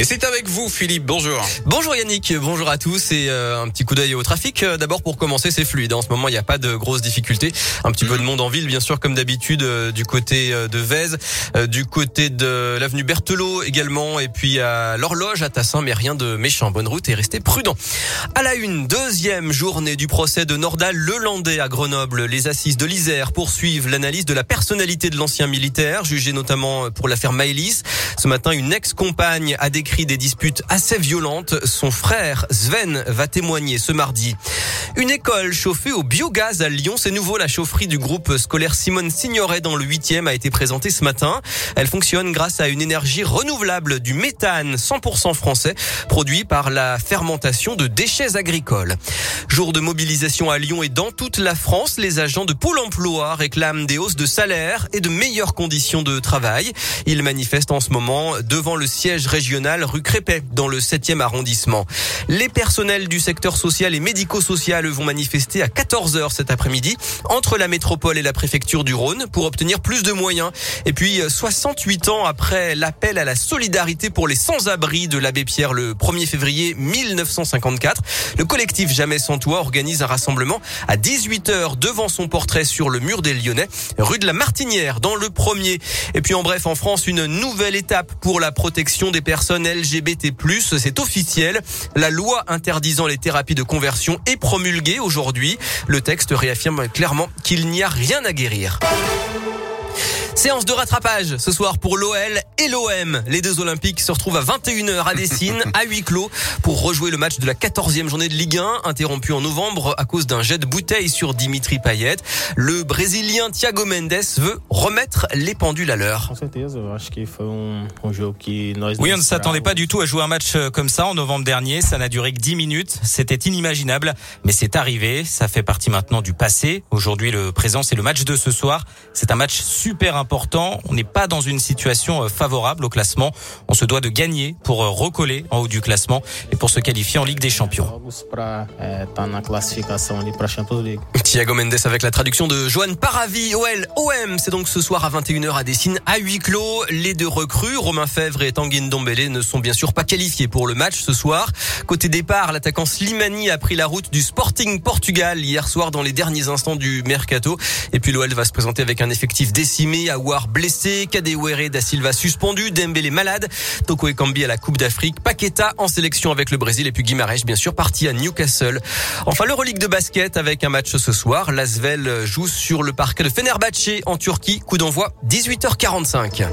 Et c'est avec vous, Philippe. Bonjour. Bonjour Yannick. Bonjour à tous. Et euh, un petit coup d'œil au trafic. Euh, d'abord pour commencer, c'est fluide. En ce moment, il n'y a pas de grosses difficultés. Un petit peu de monde en ville, bien sûr, comme d'habitude, euh, du côté de Vèze, du côté de l'avenue Berthelot également, et puis à l'horloge à Tassin, mais rien de méchant. Bonne route et restez prudent. À la une, deuxième journée du procès de Nordal Lelandais à Grenoble. Les assises de l'Isère poursuivent l'analyse de la personnalité de l'ancien militaire, jugé notamment pour l'affaire Maëlys. Ce matin, une ex-compagne a décrit des disputes assez violentes. Son frère Sven va témoigner ce mardi. Une école chauffée au biogaz à Lyon, c'est nouveau. La chaufferie du groupe scolaire Simone Signoret dans le 8e a été présentée ce matin. Elle fonctionne grâce à une énergie renouvelable du méthane 100% français produit par la fermentation de déchets agricoles. Jour de mobilisation à Lyon et dans toute la France, les agents de Pôle emploi réclament des hausses de salaire et de meilleures conditions de travail. Ils manifestent en ce moment devant le siège régional rue Crépet dans le 7e arrondissement. Les personnels du secteur social et médico-social vont manifester à 14h cet après-midi entre la métropole et la préfecture du Rhône pour obtenir plus de moyens. Et puis 68 ans après l'appel à la solidarité pour les sans-abri de l'abbé Pierre le 1er février 1954, le collectif Jamais sans toit organise un rassemblement à 18h devant son portrait sur le mur des Lyonnais, rue de la Martinière dans le premier. Et puis en bref, en France, une nouvelle étape pour la protection des personnes LGBT+. C'est officiel. La loi interdisant les thérapies de conversion est promulguée aujourd'hui. Le texte réaffirme clairement qu'il n'y a rien à guérir. Séance de rattrapage ce soir pour l'OL et l'OM. Les deux Olympiques se retrouvent à 21h à Dessine, à huis clos, pour rejouer le match de la 14e journée de Ligue 1, interrompu en novembre à cause d'un jet de bouteille sur Dimitri Payet. Le Brésilien Thiago Mendes veut remettre les pendules à l'heure. Oui, on ne s'attendait pas du tout à jouer un match euh, comme ça en novembre dernier. Ça n'a duré que 10 minutes. C'était inimaginable, mais c'est arrivé. Ça fait partie maintenant du passé. Aujourd'hui, le présent, c'est le match de ce soir. C'est un match super important important. On n'est pas dans une situation euh, favorable au classement. On se doit de gagner pour euh, recoller en haut du classement et pour se qualifier en Ligue des Champions. Thiago Mendes avec la traduction de Johan Paravi, OL, OM. C'est donc ce soir à 21h à Dessine, à huis clos. Les deux recrues, Romain Fèvre et Tanguy Ndombele, ne sont bien sûr pas qualifiés pour le match ce soir. Côté départ, l'attaquant Slimani a pris la route du Sporting Portugal hier soir dans les derniers instants du mercato. Et puis l'OL va se présenter avec un effectif décimé Aouar blessé, Kadewere da Silva suspendu, Dembélé malade, Toko Ekambi à la Coupe d'Afrique, Paqueta en sélection avec le Brésil et puis Guimarães bien sûr parti à Newcastle. Enfin l'Euroleague de basket avec un match ce soir, L'Asvel joue sur le parquet de Fenerbahçe en Turquie, coup d'envoi 18h45.